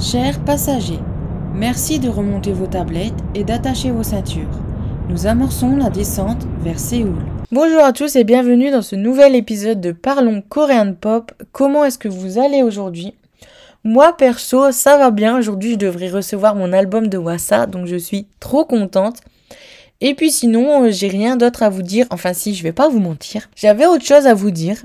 Chers passagers, merci de remonter vos tablettes et d'attacher vos ceintures. Nous amorçons la descente vers Séoul. Bonjour à tous et bienvenue dans ce nouvel épisode de Parlons Coréen Pop. Comment est-ce que vous allez aujourd'hui? Moi perso, ça va bien. Aujourd'hui, je devrais recevoir mon album de Wassa, donc je suis trop contente. Et puis sinon, euh, j'ai rien d'autre à vous dire. Enfin si, je vais pas vous mentir. J'avais autre chose à vous dire.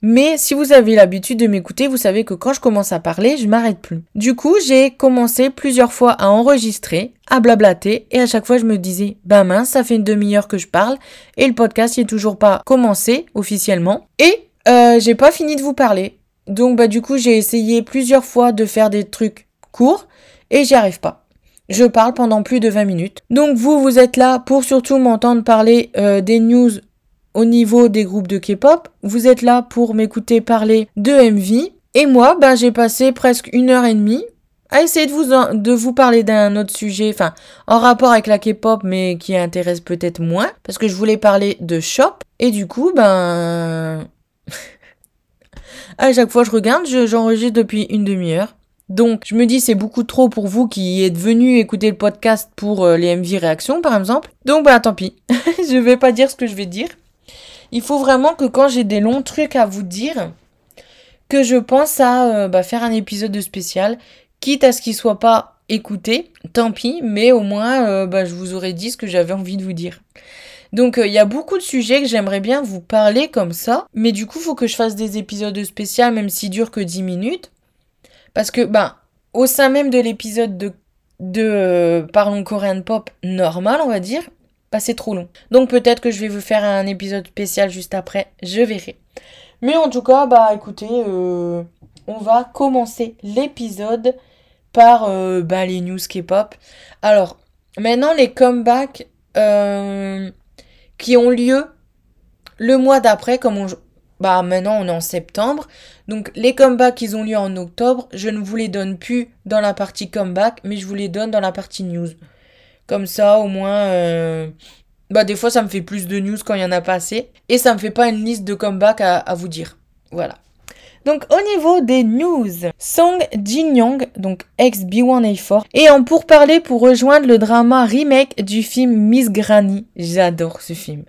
Mais si vous avez l'habitude de m'écouter, vous savez que quand je commence à parler, je m'arrête plus. Du coup, j'ai commencé plusieurs fois à enregistrer, à blablater, et à chaque fois je me disais, bah mince, ça fait une demi-heure que je parle, et le podcast n'est toujours pas commencé officiellement, et euh, j'ai pas fini de vous parler. Donc bah du coup, j'ai essayé plusieurs fois de faire des trucs courts, et j'y arrive pas. Je parle pendant plus de 20 minutes. Donc vous, vous êtes là pour surtout m'entendre parler euh, des news au niveau des groupes de K-pop. Vous êtes là pour m'écouter parler de MV. Et moi, ben, j'ai passé presque une heure et demie à essayer de vous, parler d'un autre sujet, enfin, en rapport avec la K-pop, mais qui intéresse peut-être moins, parce que je voulais parler de shop. Et du coup, ben, à chaque fois je regarde, j'enregistre depuis une demi-heure. Donc, je me dis, c'est beaucoup trop pour vous qui êtes venus écouter le podcast pour euh, les MV réactions, par exemple. Donc, bah, tant pis. je vais pas dire ce que je vais dire. Il faut vraiment que quand j'ai des longs trucs à vous dire, que je pense à euh, bah, faire un épisode de spécial, quitte à ce qu'il soit pas écouté, tant pis, mais au moins euh, bah, je vous aurais dit ce que j'avais envie de vous dire. Donc il y a beaucoup de sujets que j'aimerais bien vous parler comme ça, mais du coup il faut que je fasse des épisodes spéciaux même s'ils durent que 10 minutes. Parce que, ben, au sein même de l'épisode de, de euh, Parlons Coréen Pop normal, on va dire, bah, c'est trop long. Donc peut-être que je vais vous faire un épisode spécial juste après, je verrai. Mais en tout cas, bah écoutez, euh, on va commencer l'épisode par euh, bah, les news K-pop. Alors, maintenant les comebacks qui ont lieu le mois d'après, comme on, bah maintenant on est en septembre. Donc les comebacks qui ont lieu en octobre, je ne vous les donne plus dans la partie comeback, mais je vous les donne dans la partie news. Comme ça au moins euh, bah des fois ça me fait plus de news quand il y en a pas assez et ça me fait pas une liste de comebacks à, vous dire. Voilà. Donc au niveau des news, Song Jin Young, donc ex B1A4, et en pourparler pour rejoindre le drama remake du film Miss Granny. J'adore ce film.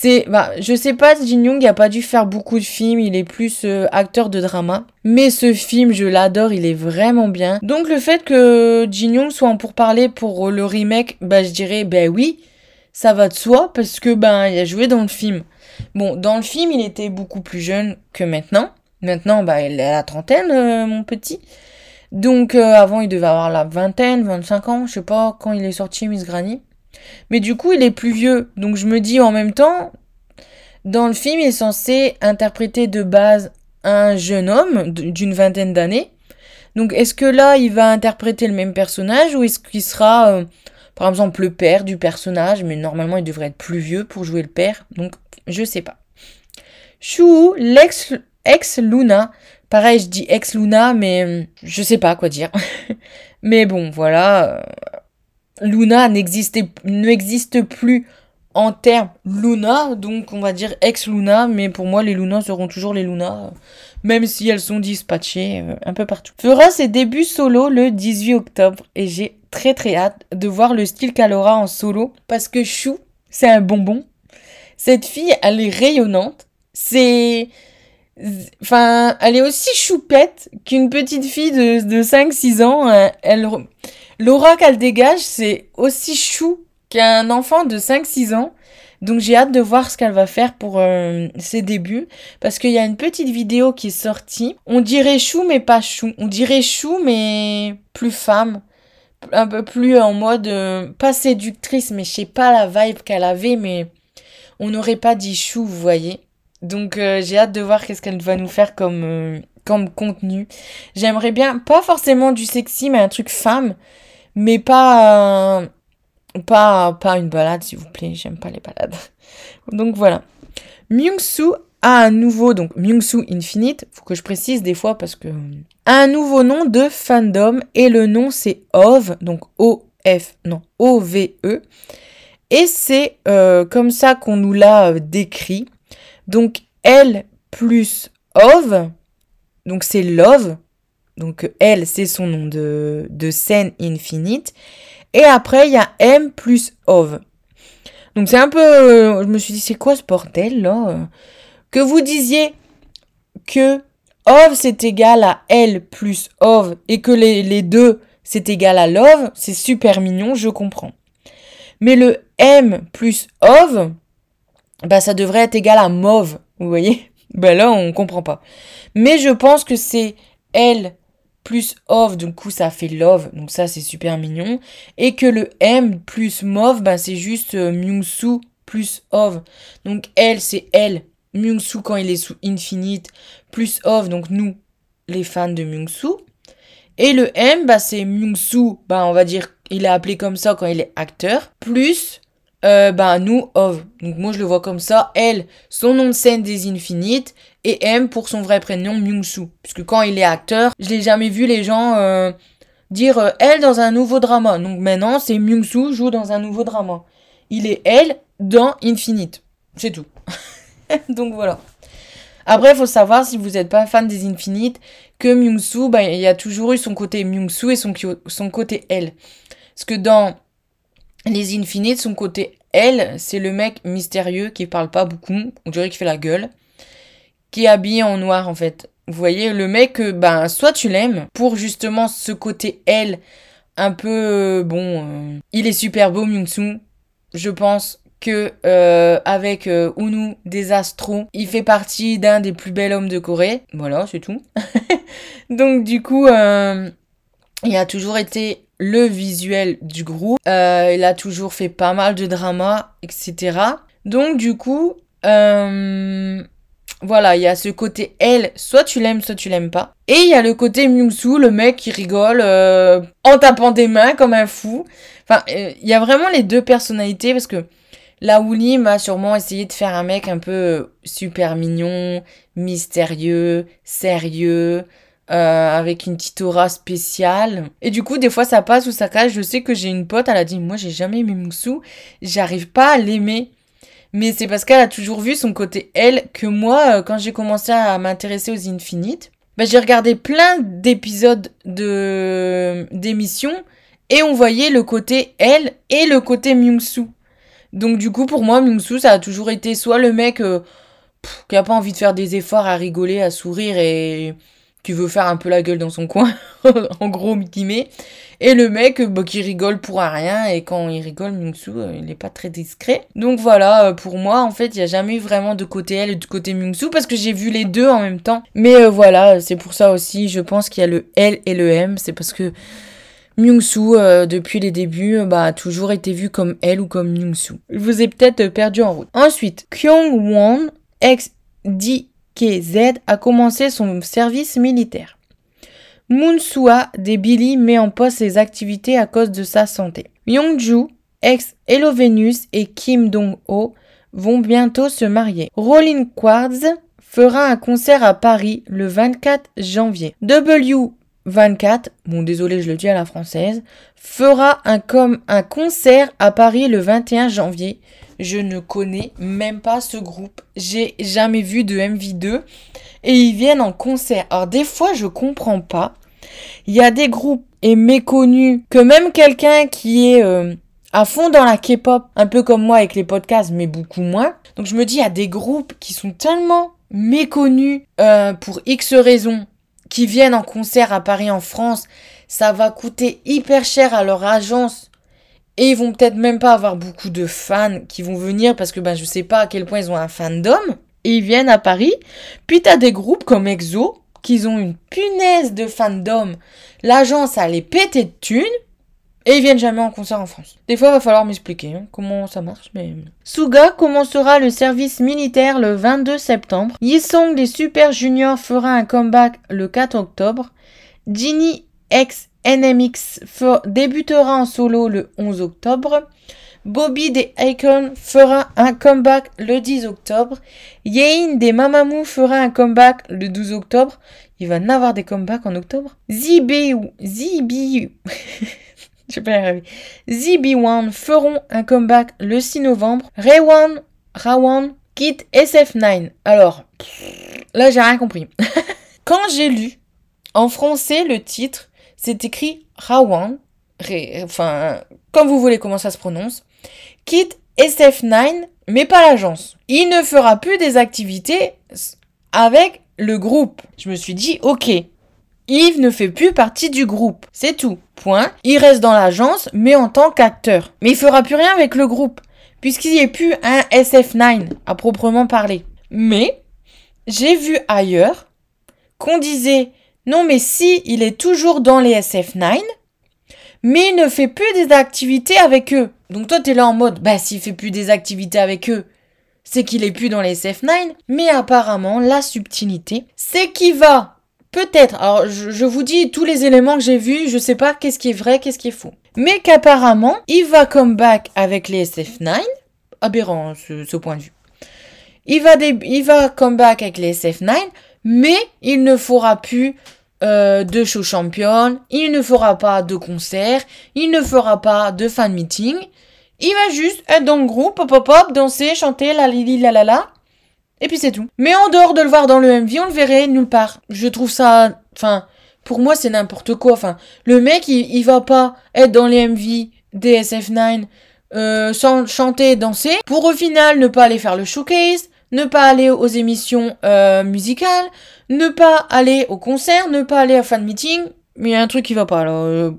C'est, bah, je sais pas, Jin Young a pas dû faire beaucoup de films, il est plus euh, acteur de drama. Mais ce film, je l'adore, il est vraiment bien. Donc le fait que Jin Young soit en pourparler pour le remake, bah je dirais, ben oui, ça va de soi parce que ben il a joué dans le film. Bon, dans le film, il était beaucoup plus jeune que maintenant. Maintenant, bah il est à la trentaine, euh, mon petit. Donc euh, avant, il devait avoir la vingtaine, 25 ans, je sais pas quand il est sorti Miss Granny. Mais du coup, il est plus vieux. Donc je me dis en même temps, dans le film, il est censé interpréter de base un jeune homme d'une vingtaine d'années. Donc est-ce que là, il va interpréter le même personnage ou est-ce qu'il sera, euh, par exemple, le père du personnage? Mais normalement, il devrait être plus vieux pour jouer le père. Donc je sais pas. Chou, l'ex ex Luna. Pareil, je dis ex Luna, mais euh, je sais pas quoi dire. mais bon, voilà. Luna n'existe plus en termes Luna, donc on va dire ex-Luna, mais pour moi les Luna seront toujours les Luna, même si elles sont dispatchées euh, un peu partout. Fera ses débuts solo le 18 octobre et j'ai très très hâte de voir le style qu'elle aura en solo parce que Chou, c'est un bonbon. Cette fille, elle est rayonnante. C'est... Enfin, elle est aussi choupette qu'une petite fille de, de 5-6 ans. Euh, elle, L'aura qu'elle dégage, c'est aussi chou qu'un enfant de 5-6 ans. Donc j'ai hâte de voir ce qu'elle va faire pour euh, ses débuts. Parce qu'il y a une petite vidéo qui est sortie. On dirait chou mais pas chou. On dirait chou mais plus femme. Un peu plus en mode... Euh, pas séductrice mais je sais pas la vibe qu'elle avait mais... On n'aurait pas dit chou, vous voyez. Donc euh, j'ai hâte de voir qu'est-ce qu'elle va nous faire comme, comme contenu. J'aimerais bien, pas forcément du sexy mais un truc femme mais pas, pas, pas une balade, s'il vous plaît. J'aime pas les balades. Donc voilà. Myungsu a un nouveau, donc Myungsu Infinite, faut que je précise des fois parce que un nouveau nom de fandom et le nom c'est OV, donc O-F, non, O-V-E. Et c'est euh, comme ça qu'on nous l'a euh, décrit. Donc L plus OV, donc c'est love, Donc L, c'est son nom de, scène infinite. Et après, il y a M plus OV. Donc c'est un peu... euh, je me suis dit, c'est quoi ce bordel là euh? Que vous disiez que OV c'est égal à L plus OV et que les, deux c'est égal à LOVE, c'est super mignon, je comprends. Mais le M plus OV, bah ça devrait être égal à MOV, vous voyez? Ben là, on comprend pas. Mais je pense que c'est L plus OV, du coup ça fait love, donc ça c'est super mignon. Et que le M plus MOV, bah c'est juste euh, Myungsu plus OV. Donc L c'est L, Myungsu quand il est sous infinite, plus OV, donc nous, les fans de Myungsu. Et le M, bah c'est Myungsu, bah on va dire, il est appelé comme ça quand il est acteur, plus euh, nous, OV. Donc moi je le vois comme ça, L, son nom de scène des infinites, et M pour son vrai prénom Myungsu. Puisque quand il est acteur, je l'ai jamais vu les gens euh, dire euh, elle dans un nouveau drama. Donc maintenant c'est Myungsu joue dans un nouveau drama. Il est elle dans Infinite. C'est tout. Donc voilà. Après, faut savoir, si vous n'êtes pas fan des Infinite, que Myungsu, bah, il y a toujours eu son côté Myungsu et son, son côté elle. Parce que dans les Infinites, son côté elle, c'est le mec mystérieux qui parle pas beaucoup, on dirait qu'il fait la gueule, qui est habillé en noir en fait. Vous voyez, le mec, ben, soit tu l'aimes pour justement ce côté elle, un peu, euh, bon, euh, il est super beau Myungsu, je pense que euh, avec euh, Unu des Astros, il fait partie d'un des plus bels hommes de Corée. Voilà, c'est tout. Donc du coup, il a toujours été le visuel du groupe. Il a toujours fait pas mal de dramas, etc. Donc du coup, euh, voilà, il y a ce côté elle, soit tu l'aimes, soit tu l'aimes pas. Et il y a le côté Myungsu, le mec qui rigole euh, en tapant des mains comme un fou. Enfin, euh, il y a vraiment les deux personnalités parce que la Lim a sûrement essayé de faire un mec un peu euh, super mignon, mystérieux, sérieux, euh, avec une petite aura spéciale. Et du coup, des fois, ça passe ou ça cache. Je sais que j'ai une pote, elle a dit, moi, j'ai jamais aimé Myungsu, j'arrive pas à l'aimer. Mais c'est parce qu'elle a toujours vu son côté elle que moi, euh, quand j'ai commencé à m'intéresser aux Infinites, bah, j'ai regardé plein d'épisodes de d'émissions et on voyait le côté elle et le côté Myungsu. Donc du coup, pour moi, Myungsu, ça a toujours été soit le mec euh, qui a pas envie de faire des efforts à rigoler, à sourire et qui veut faire un peu la gueule dans son coin, en gros guillemets, et le mec bah, qui rigole pour rien et quand il rigole, Myungsu, euh, il est pas très discret. Donc voilà, euh, pour moi, en fait, il y a jamais eu vraiment de côté elle et de côté Myungsu parce que j'ai vu les deux en même temps. Mais euh, voilà, c'est pour ça aussi, je pense qu'il y a le L et le M, c'est parce que Myungsu, euh, depuis les débuts, bah, a toujours été vu comme elle ou comme Myungsu. Je vous ai peut-être perdu en route. Ensuite, Kyung-won, ex DKZ, a commencé son service militaire. Moon-sua des Billy met en pause ses activités à cause de sa santé. Yongju, ex Hello Venus et Kim Dong-ho vont bientôt se marier. Rolling Quartz fera un concert à Paris le 24 janvier. W24, bon désolé je le dis à la française, fera un, comme un concert à Paris le 21 janvier. Je ne connais même pas ce groupe. J'ai jamais vu de MV2 et ils viennent en concert. Alors des fois je comprends pas. Il y a des groupes et méconnus que même quelqu'un qui est euh, à fond dans la K-pop, un peu comme moi avec les podcasts, mais beaucoup moins. Donc je me dis, il y a des groupes qui sont tellement méconnus euh, pour X raisons, qui viennent en concert à Paris en France, ça va coûter hyper cher à leur agence. Et ils vont peut-être même pas avoir beaucoup de fans qui vont venir parce que ben, je sais pas à quel point ils ont un fandom. Et ils viennent à Paris. Puis t'as des groupes comme EXO qui ont une punaise de fandom. L'agence a les pété de thunes. Et ils viennent jamais en concert en France. Des fois, va falloir m'expliquer hein, comment ça marche, mais... Suga commencera le service militaire le 22 septembre. Yisong des Super Juniors fera un comeback le 4 octobre. Ginny X NMX débutera en solo le 11 octobre. Bobby des Icon fera un comeback le 10 octobre. Yein des Mamamoo fera un comeback le 12 octobre. Il va en avoir des comebacks en octobre. ZB, ZB, je pas y arriver. ZB1 feront un comeback le 6 novembre. Raywan, Rawan quitte SF9. Alors, là j'ai rien compris. Quand j'ai lu En français, le titre, c'est écrit Rawan, enfin, comme vous voulez comment ça se prononce, quitte SF9, mais pas l'agence. Il ne fera plus des activités avec le groupe. Je me suis dit, ok, Yves ne fait plus partie du groupe. C'est tout. Point. Il reste dans l'agence, mais en tant qu'acteur. Mais il fera plus rien avec le groupe, puisqu'il n'y a plus un SF9 à proprement parler. Mais, j'ai vu ailleurs qu'on disait, non mais si, il est toujours dans les SF9, mais il ne fait plus des activités avec eux. Donc toi, t'es là en mode, bah s'il fait plus des activités avec eux, c'est qu'il est plus dans les SF9. Mais apparemment, la subtilité, c'est qu'il va peut-être, alors je, vous dis tous les éléments que j'ai vus, je sais pas qu'est-ce qui est vrai, qu'est-ce qui est faux. Mais qu'apparemment, il va come back avec les SF9. Aberrant ce, point de vue. Il va, il va come back avec les SF9, mais il ne fera plus euh, de show champion, il ne fera pas de concert, il ne fera pas de fan meeting. Il va juste être dans le groupe, pop pop danser, chanter, la li la la la. Et puis c'est tout. Mais en dehors de le voir dans le MV, on le verrait nulle part. Je trouve ça, enfin, pour moi c'est n'importe quoi. Enfin, le mec il, il va pas être dans les MV des SF9 euh, sans chanter et danser pour au final ne pas aller faire le showcase, ne pas aller aux émissions euh, musicales, ne pas aller au concert, ne pas aller à fan meeting. Mais il y a un truc qui va pas alors. Euh,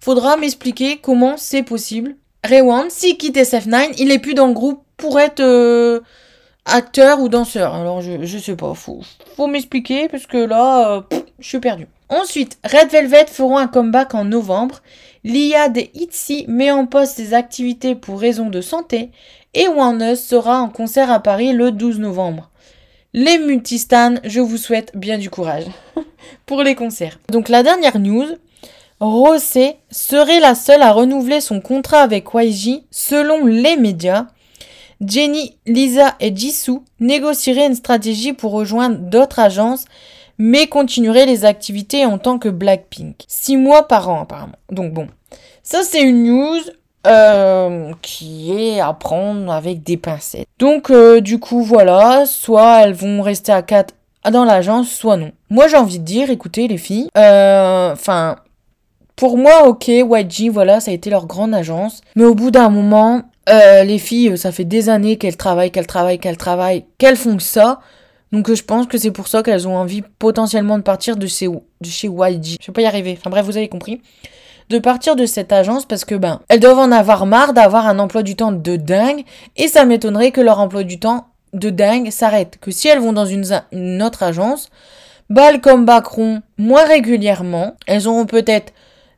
faudra m'expliquer comment c'est possible. Rewan, s'il quitte SF9, il est plus dans le groupe pour être euh, acteur ou danseur. Alors je, je sais pas, faut, faut m'expliquer parce que là, je suis perdu. Ensuite, Red Velvet feront un comeback en novembre. L'IA des Itzy met en poste ses activités pour raison de santé et One sera en concert à Paris le 12 novembre. Les multistans, je vous souhaite bien du courage pour les concerts. Donc la dernière news, Rosé serait la seule à renouveler son contrat avec YG selon les médias. Jenny, Lisa et Jisoo négocieraient une stratégie pour rejoindre d'autres agences mais continueraient les activités en tant que Blackpink. Six mois par an apparemment. Donc bon, ça c'est une news euh, qui est à prendre avec des pincettes. Donc euh, du coup voilà, soit elles vont rester à 4 dans l'agence, soit non. Moi j'ai envie de dire, écoutez les filles, euh, enfin pour moi ok, YG voilà, ça a été leur grande agence, mais au bout d'un moment, les filles, ça fait des années qu'elles travaillent, qu'elles travaillent, qu'elles travaillent, qu'elles font ça. Donc je pense que c'est pour ça qu'elles ont envie potentiellement de partir de chez, de YG. Je vais pas y arriver. Enfin bref, vous avez compris de partir de cette agence parce que ben elles doivent en avoir marre d'avoir un emploi du temps de dingue et ça m'étonnerait que leur emploi du temps de dingue s'arrête. Que si elles vont dans une, autre agence, bah elles combackeront moins régulièrement. Elles auront peut-être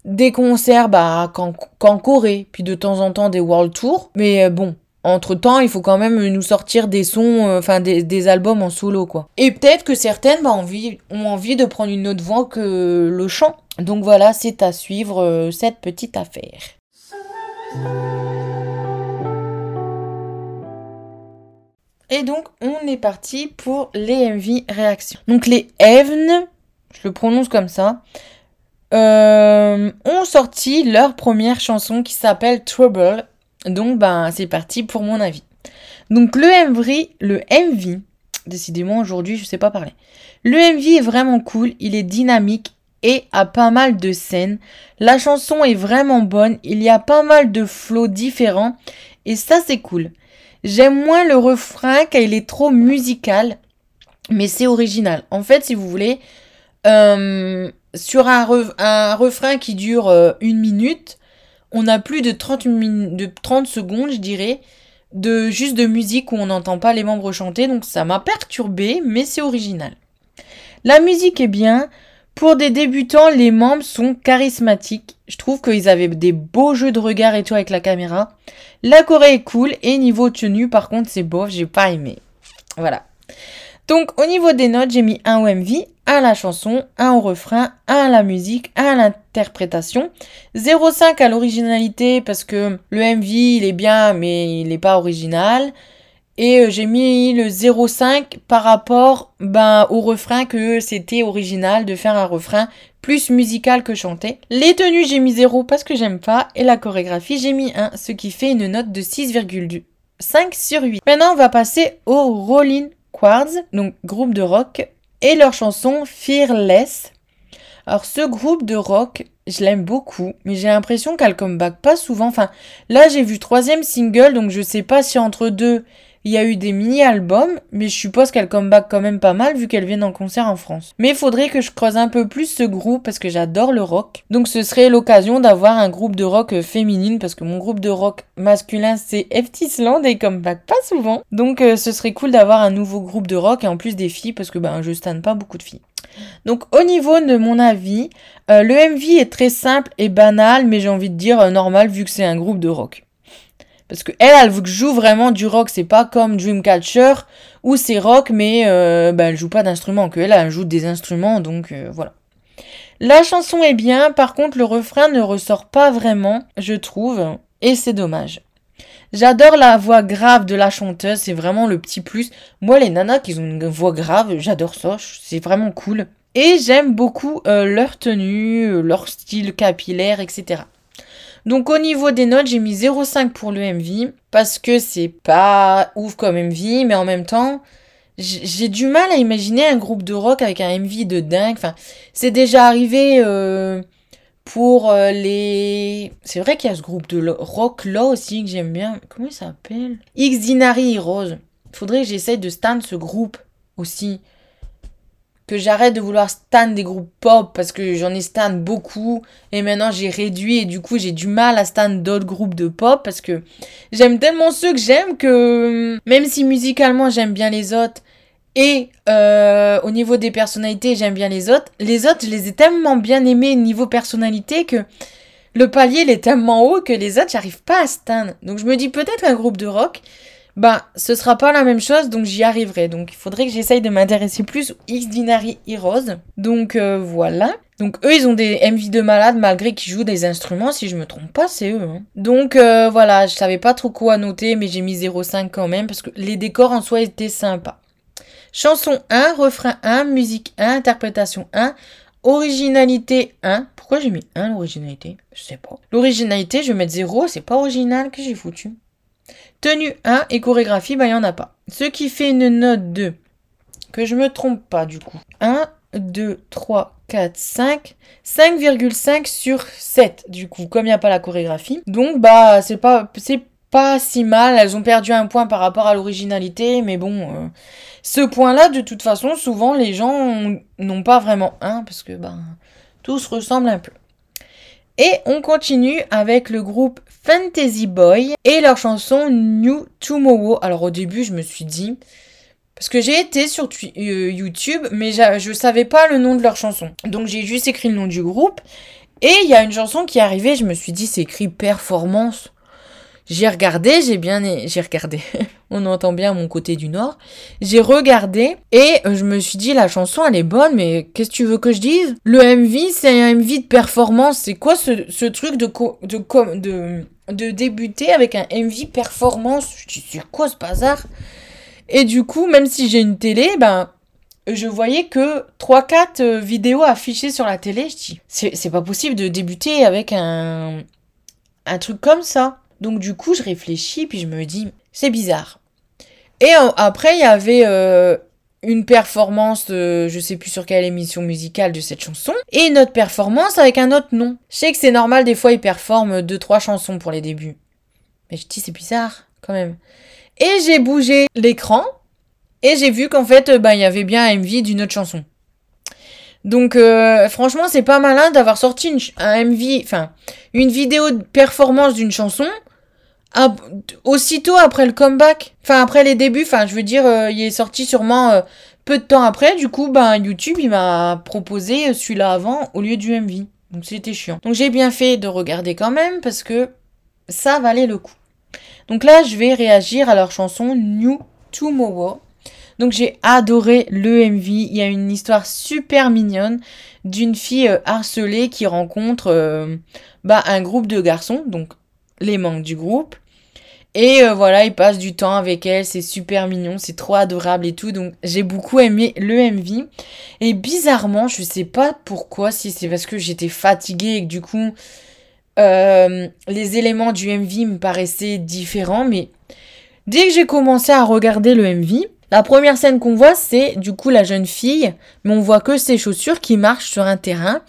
des concerts bah, qu'en Corée, puis de temps en temps des world tours. Mais euh, bon, entre temps, il faut quand même nous sortir des sons, euh, enfin des, albums en solo, quoi. Et peut-être que certaines bah, ont envie de prendre une autre voix que le chant. Donc voilà, c'est à suivre euh, cette petite affaire. Et donc, on est parti pour les MV réactions. Donc, les Evn, je le prononce comme ça, euh, ont sorti leur première chanson qui s'appelle Trouble. Donc, ben, c'est parti pour mon avis. Donc, le MV, le MV, décidément aujourd'hui, je sais pas parler. Le MV est vraiment cool, il est dynamique et a pas mal de scènes. La chanson est vraiment bonne, il y a pas mal de flots différents et ça c'est cool. J'aime moins le refrain car il est trop musical, mais c'est original. En fait, si vous voulez, euh, sur un, un, refrain qui dure euh, une minute, on a plus de 30, de 30 secondes, je dirais, de juste de musique où on n'entend pas les membres chanter, donc ça m'a perturbé, mais c'est original. La musique est bien, pour des débutants, les membres sont charismatiques. Je trouve qu'ils avaient des beaux jeux de regard et tout avec la caméra. La Corée est cool et niveau tenue, par contre, c'est bof, j'ai pas aimé. Voilà. Donc, au niveau des notes, j'ai mis un au MV, un à la chanson, un au refrain, un à la musique, un à l'interprétation. 0,5 à l'originalité parce que le MV, il est bien, mais il n'est pas original. Et euh, j'ai mis le 0,5 par rapport ben, au refrain que c'était original de faire un refrain plus musical que chanté. Les tenues j'ai mis 0 parce que j'aime pas et la chorégraphie j'ai mis 1 ce qui fait une note de 6,5 sur 8. Maintenant on va passer au Rolling Quartz, donc groupe de rock et leur chanson Fearless. Alors ce groupe de rock, je l'aime beaucoup, mais j'ai l'impression qu'elle comeback pas souvent. Enfin, là j'ai vu troisième single, donc je sais pas si entre deux il y a eu des mini-albums, mais je suppose qu'elle comeback quand même pas mal vu qu'elle vient en concert en France. Mais il faudrait que je creuse un peu plus ce groupe parce que j'adore le rock. Donc ce serait l'occasion d'avoir un groupe de rock euh, féminine parce que mon groupe de rock masculin c'est Eftisland et comeback pas souvent. Donc euh, ce serait cool d'avoir un nouveau groupe de rock et en plus des filles parce que ben je stanne pas beaucoup de filles. Donc au niveau de mon avis, euh, le MV est très simple et banal, mais j'ai envie de dire normal vu que c'est un groupe de rock. Parce que elle, elle joue vraiment du rock, c'est pas comme Dreamcatcher où c'est rock mais euh, bah, elle joue pas d'instruments, que elle, elle joue des instruments donc euh, voilà. La chanson est bien, par contre le refrain ne ressort pas vraiment, je trouve, et c'est dommage. J'adore la voix grave de la chanteuse, c'est vraiment le petit plus. Moi les nanas qui ont une voix grave, j'adore ça, c'est vraiment cool. Et j'aime beaucoup euh, leur tenue, leur style capillaire, etc. Donc au niveau des notes, j'ai mis 0,5 pour le MV parce que c'est pas ouf comme MV, mais en même temps, j'ai du mal à imaginer un groupe de rock avec un MV de dingue. Enfin, c'est déjà arrivé euh, pour euh, les. C'est vrai qu'il y a ce groupe de rock là aussi que j'aime bien. Comment il s'appelle? X Dinari Rose. Faudrait que j'essaye de stand ce groupe aussi que j'arrête de vouloir stan des groupes pop parce que j'en ai stan beaucoup et maintenant j'ai réduit et du coup j'ai du mal à stan d'autres groupes de pop parce que j'aime tellement ceux que j'aime que même si musicalement j'aime bien les autres et euh, au niveau des personnalités j'aime bien les autres, les autres je les ai tellement bien aimés niveau personnalité que le palier il est tellement haut que les autres j'arrive pas à stan. Donc je me dis peut-être un groupe de rock bah, ce sera pas la même chose, donc j'y arriverai. Donc il faudrait que j'essaye de m'intéresser plus aux X Dinary Heroes. Donc euh, voilà. Donc eux, ils ont des MV de malades malgré qu'ils jouent des instruments. Si je me trompe pas, c'est eux. Hein. Donc euh, voilà, je savais pas trop quoi noter, mais j'ai mis 0,5 quand même parce que les décors en soi étaient sympas. Chanson 1, refrain 1, musique 1, interprétation 1, originalité 1. Pourquoi j'ai mis 1 l'originalité? Je sais pas. L'originalité, je vais mettre 0, c'est pas original que j'ai foutu. Tenue 1 et chorégraphie, bah il n'y en a pas. Ce qui fait une note de, que je me trompe pas du coup, 1, 2, 3, 4, 5, 5,5 sur 7 du coup, comme il n'y a pas la chorégraphie. Donc bah c'est pas, c'est pas si mal, elles ont perdu un point par rapport à l'originalité, mais bon, euh, ce point-là, de toute façon, souvent les gens n'ont pas vraiment un, parce que bah, tout se ressemble un peu. Et on continue avec le groupe Fantasy Boy et leur chanson New Tomorrow. Alors au début, je me suis dit parce que j'ai été sur euh, YouTube, mais je savais pas le nom de leur chanson. Donc j'ai juste écrit le nom du groupe et il y a une chanson qui est arrivée, je me suis dit c'est écrit performance. J'ai regardé, j'ai bien, j'ai regardé. On entend bien mon côté du nord. J'ai regardé et je me suis dit la chanson elle est bonne, mais qu'est-ce que tu veux que je dise? Le MV c'est un MV de performance. C'est quoi ce, truc de, de, de, de débuter avec un MV performance? Je dis c'est quoi ce bazar? Et du coup, même si j'ai une télé, ben je voyais que 3-4 euh, vidéos affichées sur la télé. Je dis c'est pas possible de débuter avec un un truc comme ça. Donc du coup, je réfléchis, puis je me dis, c'est bizarre. Et après, il y avait euh, une performance, de, je sais plus sur quelle émission musicale de cette chanson, et une autre performance avec un autre nom. Je sais que c'est normal, des fois, ils performent deux, trois chansons pour les débuts. Mais je dis, c'est bizarre, quand même. Et j'ai bougé l'écran, et j'ai vu qu'en fait, bah, il y avait bien un MV d'une autre chanson. Donc euh, franchement, c'est pas malin d'avoir sorti un MV, enfin une vidéo de performance d'une chanson aussitôt après le comeback, enfin après les débuts, enfin je veux dire, euh, il est sorti sûrement euh, peu de temps après. Du coup, ben YouTube il m'a proposé celui-là avant au lieu du MV. Donc c'était chiant. Donc j'ai bien fait de regarder quand même parce que ça valait le coup. Donc là, je vais réagir à leur chanson New Tomorrow. Donc j'ai adoré le MV. Il y a une histoire super mignonne d'une fille euh, harcelée qui rencontre bah, un groupe de garçons, donc les membres du groupe. Et euh, voilà, il passe du temps avec elle, c'est super mignon, c'est trop adorable et tout. Donc j'ai beaucoup aimé le MV. Et bizarrement, je sais pas pourquoi, si c'est parce que j'étais fatiguée et que du coup euh, les éléments du MV me paraissaient différents, mais dès que j'ai commencé à regarder le MV, La première scène qu'on voit, c'est du coup la jeune fille, mais on voit que ses chaussures qui marchent sur un terrain.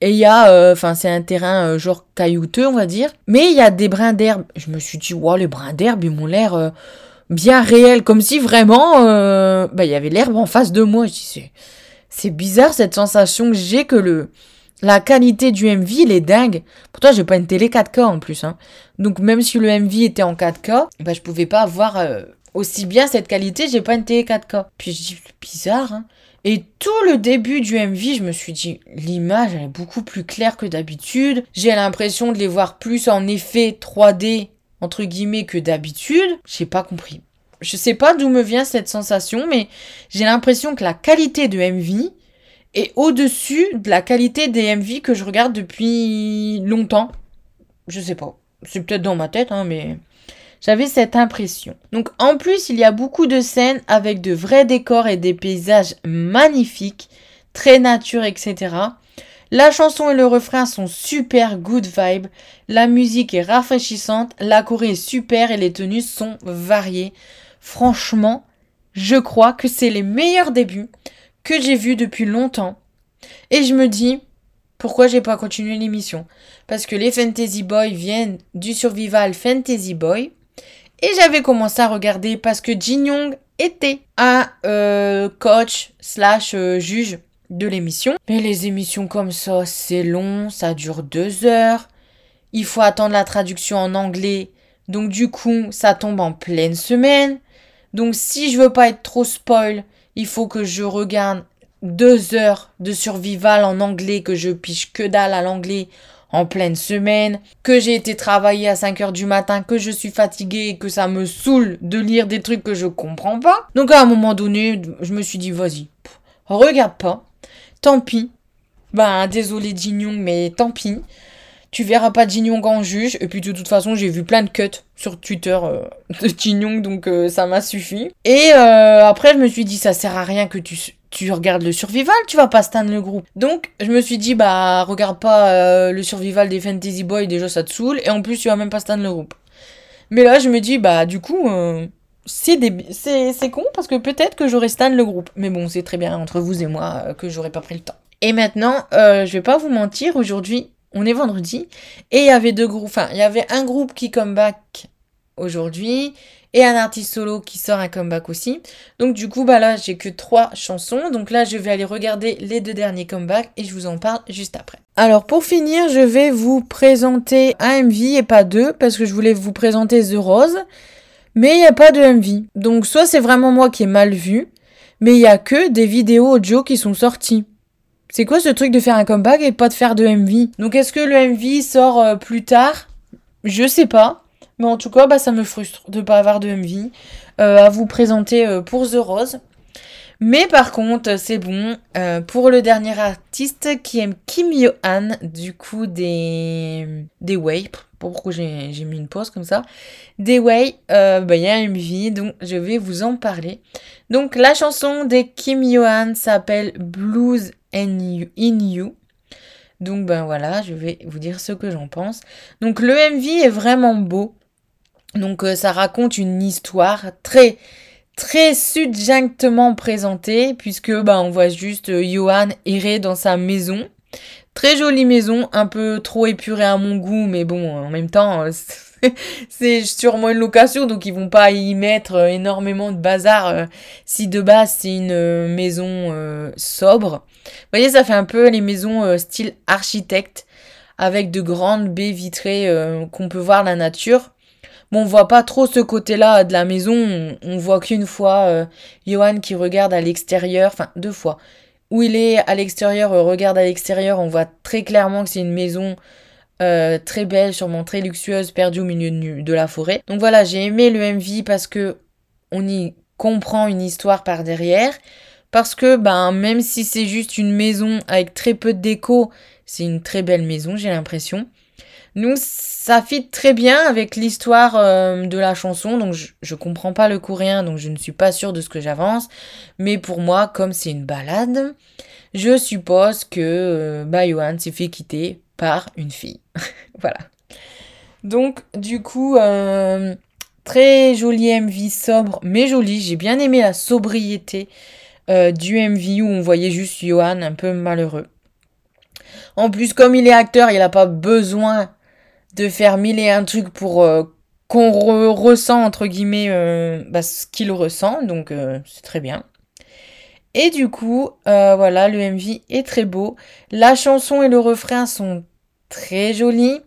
Et il y a, euh, enfin, c'est un terrain euh, genre caillouteux, on va dire. Mais il y a des brins d'herbe. Je me suis dit, wow, les brins d'herbe, ils m'ont l'air euh, bien réels. Comme si vraiment, bah, il y avait l'herbe en face de moi. Je c'est bizarre cette sensation que j'ai que le, la qualité du MV, il est dingue. Pourtant, j'ai pas une télé 4K en plus. Hein. Donc, même si le MV était en 4K, bah, je pouvais pas avoir aussi bien cette qualité, j'ai pas une télé 4K. Puis je dis, bizarre, hein. Et tout le début du MV, je me suis dit, l'image, elle est beaucoup plus claire que d'habitude. J'ai l'impression de les voir plus en effet 3D, entre guillemets, que d'habitude. J'ai pas compris. Je sais pas d'où me vient cette sensation, mais j'ai l'impression que la qualité de MV est au-dessus de la qualité des MV que je regarde depuis longtemps. Je sais pas. C'est peut-être dans ma tête, hein, mais j'avais cette impression. Donc en plus, il y a beaucoup de scènes avec de vrais décors et des paysages magnifiques, très nature, etc. La chanson et le refrain sont super good vibe, la musique est rafraîchissante, la Corée est super et les tenues sont variées. Franchement, je crois que c'est les meilleurs débuts que j'ai vus depuis longtemps. Et je me dis, pourquoi j'ai pas continué l'émission? Parce que les Fantasy Boys viennent du Survival Fantasy Boy. Et j'avais commencé à regarder parce que Jin Young était un euh, coach slash euh, juge de l'émission. Mais les émissions comme ça, c'est long, ça dure deux heures. Il faut attendre la traduction en anglais. Donc du coup, ça tombe en pleine semaine. Donc si je veux pas être trop spoil, il faut que je regarde deux heures de survival en anglais, que je piche que dalle à l'anglais en pleine semaine, que j'ai été travailler à 5 heures du matin, que je suis fatiguée et que ça me saoule de lire des trucs que je comprends pas. Donc à un moment donné, je me suis dit, vas-y, regarde pas. Tant pis. Ben, désolé Jin mais tant pis. Tu verras pas Jin Young en juge. Et puis de toute façon, j'ai vu plein de cuts sur Twitter euh, de Jin donc euh, ça m'a suffi. Et euh, après, je me suis dit, ça sert à rien que tu, tu regardes le survival, tu vas pas stand le groupe. Donc, je me suis dit, bah, regarde pas euh, le survival des Fantasy Boys, déjà ça te saoule, et en plus, tu vas même pas stand le groupe. Mais là, je me dis, bah, du coup, euh, c'est c'est con parce que peut-être que j'aurais stand le groupe. Mais bon, c'est très bien entre vous et moi euh, que j'aurais pas pris le temps. Et maintenant, je vais pas vous mentir, aujourd'hui, on est vendredi, et il y avait deux groupes, enfin, il y avait un groupe qui come back aujourd'hui, et un artiste solo qui sort un comeback aussi. Donc du coup, bah là, j'ai que trois chansons. Donc là, je vais aller regarder les deux derniers comebacks et je vous en parle juste après. Alors pour finir, je vais vous présenter un MV et pas deux parce que je voulais vous présenter The Rose. Mais il n'y a pas de MV. Donc soit c'est vraiment moi qui ai mal vu, mais il y a que des vidéos audio qui sont sorties. C'est quoi ce truc de faire un comeback et pas de faire de MV Donc est-ce que le MV sort euh, plus tard? Je sais pas. Mais en tout cas, bah, ça me frustre de pas avoir de MV euh, à vous présenter euh, pour The Rose. Mais par contre, c'est bon. Euh, pour le dernier artiste qui aime Kim Yo-han, du coup des, des Way. Pourquoi j'ai mis une pause comme ça? Des Way, bah, il y a un MV, donc je vais vous en parler. Donc la chanson de Kim Yo-han s'appelle Blues in You. Donc ben voilà, je vais vous dire ce que j'en pense. Donc le MV est vraiment beau. Donc euh, ça raconte une histoire très très succinctement présentée puisque bah on voit juste euh, Johan errer dans sa maison. Très jolie maison, un peu trop épurée à mon goût, mais bon, en même temps, euh, c'est sûrement une location, donc ils vont pas y mettre énormément de bazar si de base c'est une maison sobre. Vous voyez, ça fait un peu les maisons style architecte, avec de grandes baies vitrées qu'on peut voir la nature. Bon, on voit pas trop ce côté-là de la maison. On, voit qu'une fois euh, Johan qui regarde à l'extérieur, enfin deux fois. Où il est à l'extérieur, euh, regarde à l'extérieur, on voit très clairement que c'est une maison euh, très belle, sûrement très luxueuse, perdue au milieu de, la forêt. Donc voilà, j'ai aimé le MV parce que on y comprend une histoire par derrière. Parce que ben même si c'est juste une maison avec très peu de déco, c'est une très belle maison, j'ai l'impression. Donc ça fit très bien avec l'histoire euh, de la chanson, donc je, je, comprends pas le coréen, donc je ne suis pas sûre de ce que j'avance. Mais pour moi, comme c'est une balade, je suppose que euh, bah, s'est fait quitter par une fille. voilà. Donc du coup, euh, Très joli MV sobre, mais joli. J'ai bien aimé la sobriété euh, du MV où on voyait juste Johan un peu malheureux. En plus, comme il est acteur, il n'a pas besoin de faire mille et un trucs pour euh, qu'on ressent, entre guillemets, euh, bah, ce qu'il ressent. Donc, c'est très bien. Et du coup, voilà, le MV est très beau. La chanson et le refrain sont très jolis.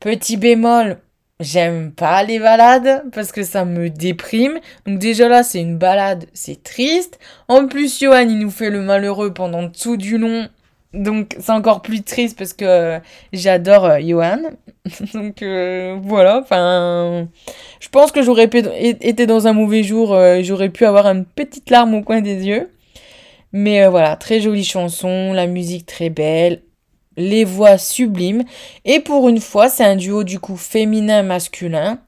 Petit bémol, J'aime pas les balades parce que ça me déprime. Donc déjà là, c'est une balade, c'est triste. En plus, Johan, il nous fait le malheureux pendant tout du long. Donc c'est encore plus triste parce que euh, j'adore euh, Johan. Donc euh, voilà, enfin... Je pense que j'aurais été dans un mauvais jour, j'aurais pu avoir une petite larme au coin des yeux. Mais voilà, très jolie chanson, la musique très belle, les voix sublimes. Et pour une fois, c'est un duo du coup féminin-masculin.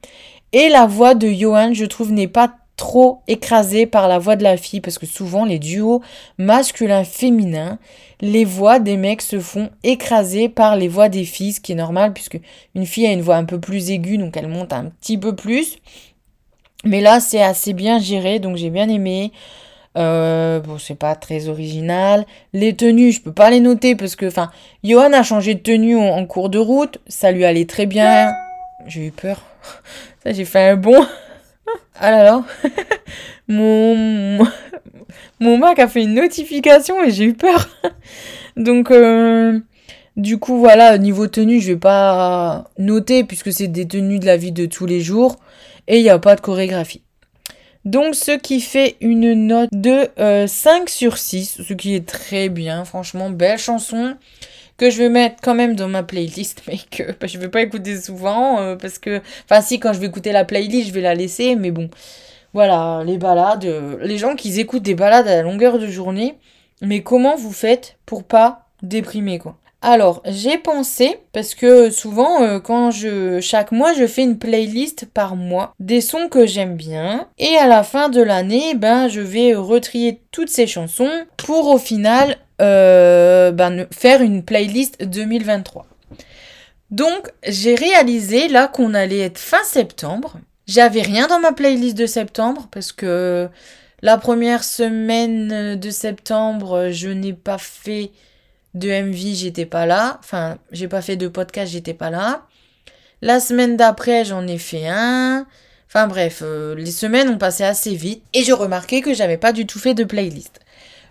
Et la voix de Johan, je trouve, n'est pas trop écrasée par la voix de la fille, parce que souvent les duos masculin-féminin, les voix des mecs se font écraser par les voix des filles, ce qui est normal, puisque une fille a une voix un peu plus aiguë, donc elle monte un petit peu plus. Mais là, c'est assez bien géré, donc j'ai bien aimé. Euh, bon, c'est pas très original. Les tenues, je peux pas les noter parce que, enfin, Johan a changé de tenue en, cours de route. Ça lui allait très bien. J'ai eu peur. Ça, j'ai fait un bond. Ah là là. mon, mon Mac a fait une notification et j'ai eu peur. Donc, euh, du coup, voilà, niveau tenue, je vais pas noter puisque c'est des tenues de la vie de tous les jours et il n'y a pas de chorégraphie. Donc ce qui fait une note de 5 euh, sur 6, ce qui est très bien, franchement, belle chanson que je vais mettre quand même dans ma playlist, mais que bah, je vais pas écouter souvent, euh, parce que, enfin si, quand je vais écouter la playlist, je vais la laisser, mais bon, voilà, les balades, euh, les gens qui écoutent des balades à la longueur de journée, mais comment vous faites pour pas déprimer, quoi? Alors, j'ai pensé, parce que souvent, euh, quand je. Chaque mois, je fais une playlist par mois des sons que j'aime bien. Et à la fin de l'année, ben, je vais retrier toutes ces chansons pour au final euh, ben, faire une playlist 2023. Donc, j'ai réalisé là qu'on allait être fin septembre. J'avais rien dans ma playlist de septembre parce que la première semaine de septembre, je n'ai pas fait de MV, j'étais pas là. Enfin, j'ai pas fait de podcast, j'étais pas là. La semaine d'après, j'en ai fait un. Enfin bref, euh, les semaines ont passé assez vite et j'ai remarqué que j'avais pas du tout fait de playlist.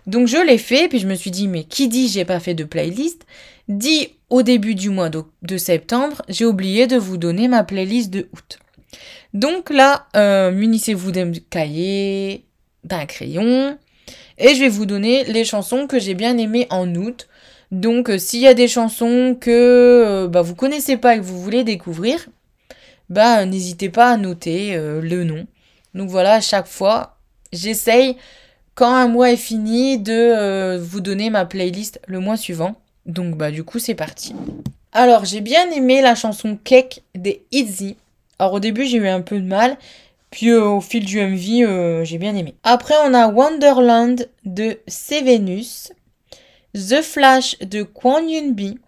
Donc je l'ai fait, puis je me suis dit, mais qui dit j'ai pas fait de playlist? Dit au début du mois de, septembre, j'ai oublié de vous donner ma playlist de août. Donc là, euh, munissez-vous d'un cahier, d'un crayon, et je vais vous donner les chansons que j'ai bien aimées en août. Donc euh, s'il y a des chansons que euh, bah, vous connaissez pas et que vous voulez découvrir, bah n'hésitez pas à noter euh, le nom. Donc voilà, à chaque fois, j'essaye quand un mois est fini de vous donner ma playlist le mois suivant. Donc bah du coup c'est parti. Alors j'ai bien aimé la chanson Cake des Itzy. Alors au début j'ai eu un peu de mal, puis au fil du MV j'ai bien aimé. Après on a Wonderland de Venus. The Flash de Kwon Yun-bi,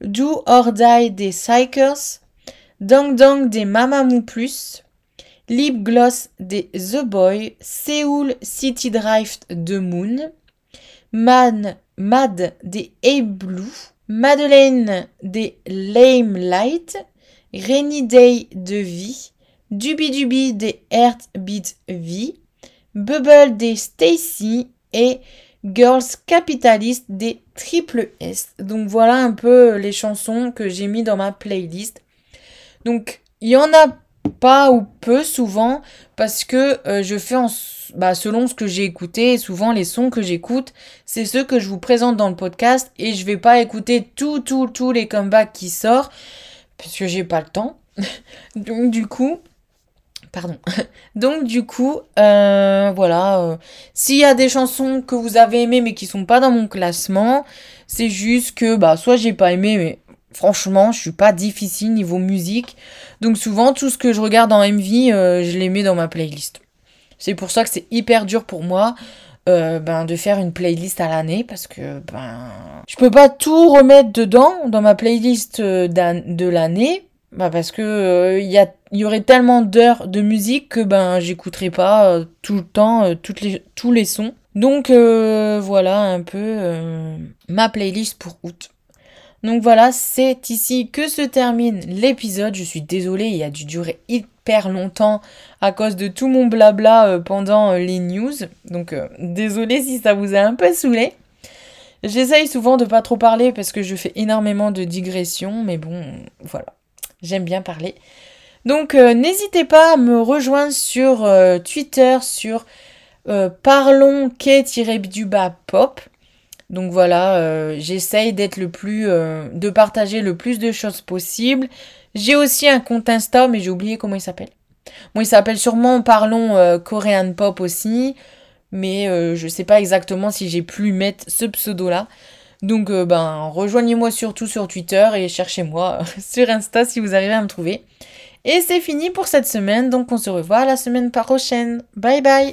Do or Die des Psychers, Dong Dong des Mamamoo Plus, Lip Gloss des The Boy, Seoul City Drive de Moon, Man Mad des A Blue, Madeleine des Lame Light, Rainy Day de V, Dubi Dubi des Heartbeat V, Bubble des Stacy et Girls Capitalist des Triple S. Donc voilà un peu les chansons que j'ai mis dans ma playlist. Donc il y en a pas ou peu souvent parce que euh, je fais en, bah, selon ce que j'ai écouté souvent les sons que j'écoute c'est ceux que je vous présente dans le podcast et je vais pas écouter tout tout tous les comebacks qui sortent parce que j'ai pas le temps donc du coup Pardon. Donc du coup, euh, voilà. Euh, s'il y a des chansons que vous avez aimées mais qui sont pas dans mon classement, c'est juste que bah soit j'ai pas aimé, mais franchement, je suis pas difficile niveau musique. Donc souvent, tout ce que je regarde en MV, euh, je les mets dans ma playlist. C'est pour ça que c'est hyper dur pour moi. ben, de faire une playlist à l'année parce que ben je peux pas tout remettre dedans dans ma playlist de l'année Bah parce que il y, y aurait tellement d'heures de musique que ben j'écouterai pas tout le temps toutes les, tous les sons. Donc voilà un peu ma playlist pour août. Donc voilà, c'est ici que se termine l'épisode. Je suis désolée, il a dû durer hyper longtemps à cause de tout mon blabla euh, pendant euh, les news. Donc euh, désolée si ça vous a un peu saoulé. J'essaye souvent de pas trop parler parce que je fais énormément de digressions, mais bon, voilà. J'aime bien parler. Donc n'hésitez pas à me rejoindre sur Twitter sur parlons du bas pop. Donc voilà, euh, j'essaye d'être le plus, euh, de partager le plus de choses possible. J'ai aussi un compte Insta, mais j'ai oublié comment il s'appelle. Bon, il s'appelle sûrement Parlons euh, Korean Pop aussi, mais je sais pas exactement si j'ai pu mettre ce pseudo-là. Donc ben rejoignez-moi surtout sur Twitter et cherchez-moi sur Insta si vous arrivez à me trouver. Et c'est fini pour cette semaine, donc on se revoit la semaine prochaine. Bye bye.